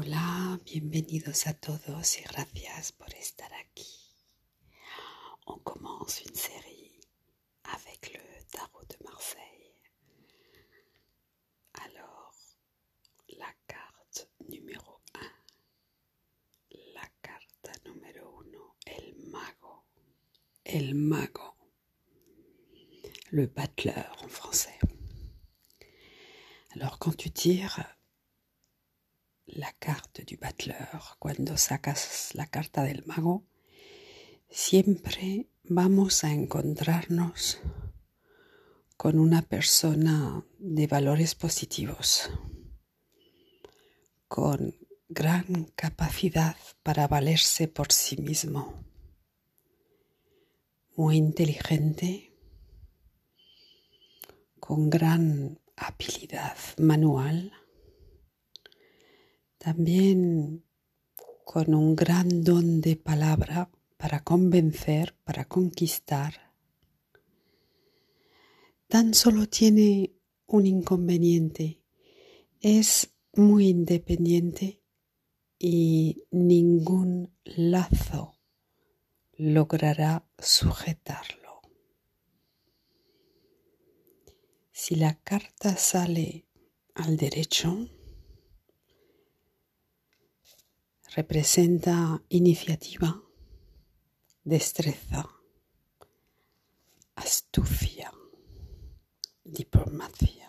Hola, bienvenidos a todos y gracias por estar aquí. On commence une série avec le tarot de Marseille. Alors, la carte numéro 1. La carta numéro 1, el mago. El mago. Le battleur en français. Alors, quand tu tires la carte du battleur, cuando sacas la carta del mago, siempre vamos a encontrarnos con una persona de valores positivos, con gran capacidad para valerse por sí mismo, muy inteligente, con gran habilidad manual, también con un gran don de palabra para convencer, para conquistar. Tan solo tiene un inconveniente, es muy independiente y ningún lazo logrará sujetarlo. Si la carta sale al derecho, representa iniciativa, destreza, astucia, diplomacia,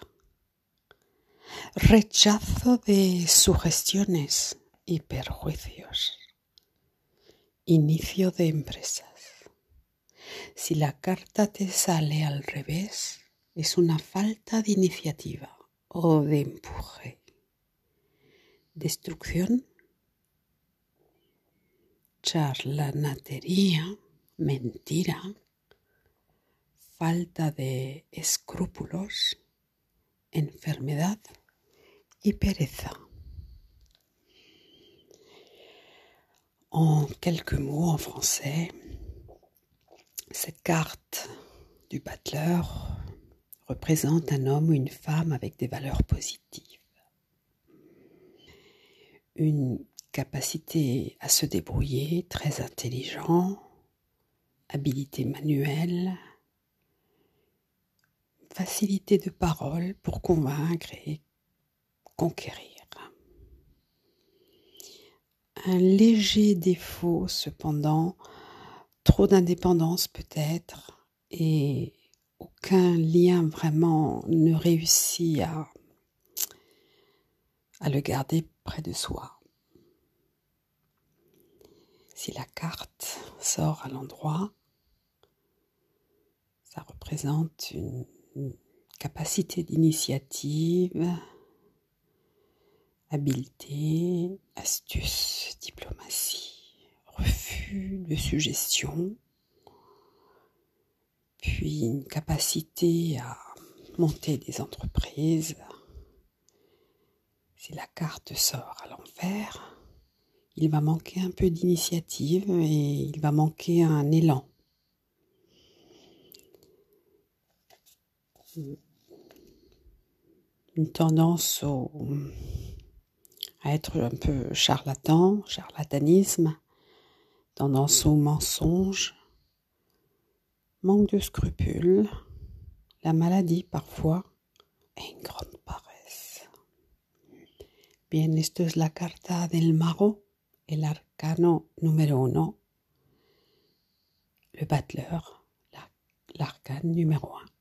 rechazo de sugestiones y perjuicios, inicio de empresas. Si la carta te sale al revés, es una falta de iniciativa o de empuje, destrucción charlanatería, mentira, falta de escrúpulos, enfermedad y pereza. En quelques mots en français, cette carte du battleur représente un homme ou une femme avec des valeurs positives. Une capacité à se débrouiller, très intelligent, habilité manuelle, facilité de parole pour convaincre et conquérir. Un léger défaut cependant, trop d'indépendance peut-être, et aucun lien vraiment ne réussit à, le garder près de soi. Si la carte sort à l'endroit, ça représente une, capacité d'initiative, habileté, astuce, diplomatie, refus de suggestion, puis une capacité à monter des entreprises. Si la carte sort à l'envers, il va manquer un peu d'initiative et il va manquer un élan. Une tendance à être un peu charlatan, charlatanisme, tendance au mensonge, manque de scrupules, la maladie parfois et une grande paresse. Bien, esto es la carta del mago el arcano numéro 1, le battleur, l'arcane numéro 1.